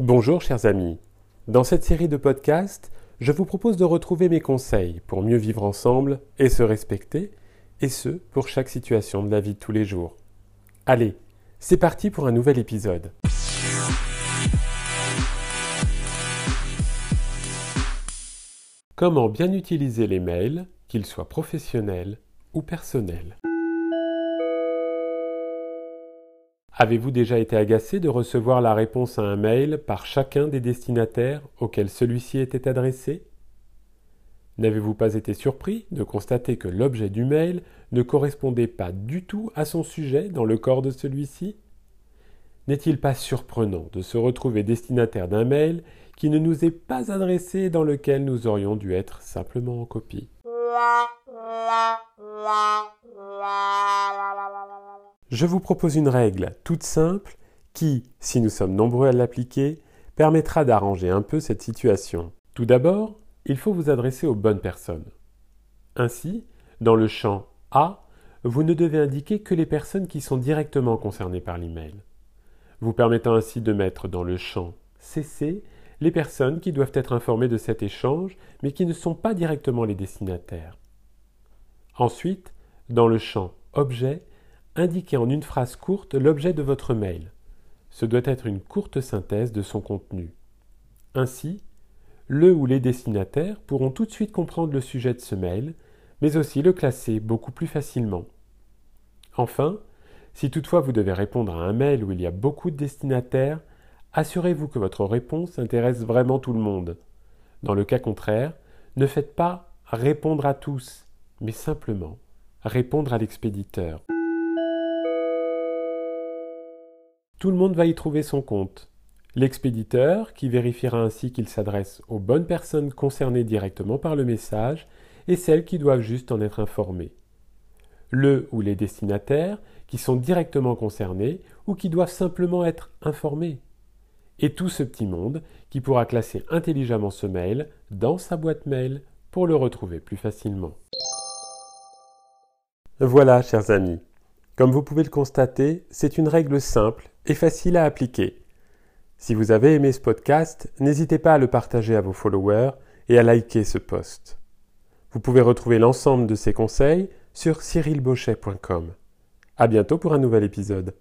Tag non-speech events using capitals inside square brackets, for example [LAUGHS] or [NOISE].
Bonjour chers amis. Dans cette série de podcasts, je vous propose de retrouver mes conseils pour mieux vivre ensemble et se respecter, et ce, pour chaque situation de la vie de tous les jours. Allez, c'est parti pour un nouvel épisode. Comment bien utiliser les mails, qu'ils soient professionnels ou personnels? Avez-vous déjà été agacé de recevoir la réponse à un mail par chacun des destinataires auxquels celui-ci était adressé? N'avez-vous pas été surpris de constater que l'objet du mail ne correspondait pas du tout à son sujet dans le corps de celui-ci? N'est-il pas surprenant de se retrouver destinataire d'un mail qui ne nous est pas adressé et dans lequel nous aurions dû être simplement en copie? [LAUGHS] je vous propose une règle toute simple qui, si nous sommes nombreux à l'appliquer, permettra d'arranger un peu cette situation. Tout d'abord, il faut vous adresser aux bonnes personnes. Ainsi, dans le champ A, vous ne devez indiquer que les personnes qui sont directement concernées par l'email, vous permettant ainsi de mettre dans le champ CC les personnes qui doivent être informées de cet échange mais qui ne sont pas directement les destinataires. Ensuite, dans le champ Objet, indiquez en une phrase courte l'objet de votre mail. Ce doit être une courte synthèse de son contenu. Ainsi, le ou les destinataires pourront tout de suite comprendre le sujet de ce mail, mais aussi le classer beaucoup plus facilement. Enfin, si toutefois vous devez répondre à un mail où il y a beaucoup de destinataires, assurez-vous que votre réponse intéresse vraiment tout le monde. Dans le cas contraire, ne faites pas répondre à tous, mais simplement répondre à l'expéditeur. Tout le monde va y trouver son compte. L'expéditeur, qui vérifiera ainsi qu'il s'adresse aux bonnes personnes concernées directement par le message, et celles qui doivent juste en être informées. Le ou les destinataires, qui sont directement concernés ou qui doivent simplement être informés. Et tout ce petit monde qui pourra classer intelligemment ce mail dans sa boîte mail pour le retrouver plus facilement. Voilà, chers amis. Comme vous pouvez le constater, c'est une règle simple et facile à appliquer. Si vous avez aimé ce podcast, n'hésitez pas à le partager à vos followers et à liker ce post. Vous pouvez retrouver l'ensemble de ces conseils sur cyrilbochet.com. À bientôt pour un nouvel épisode.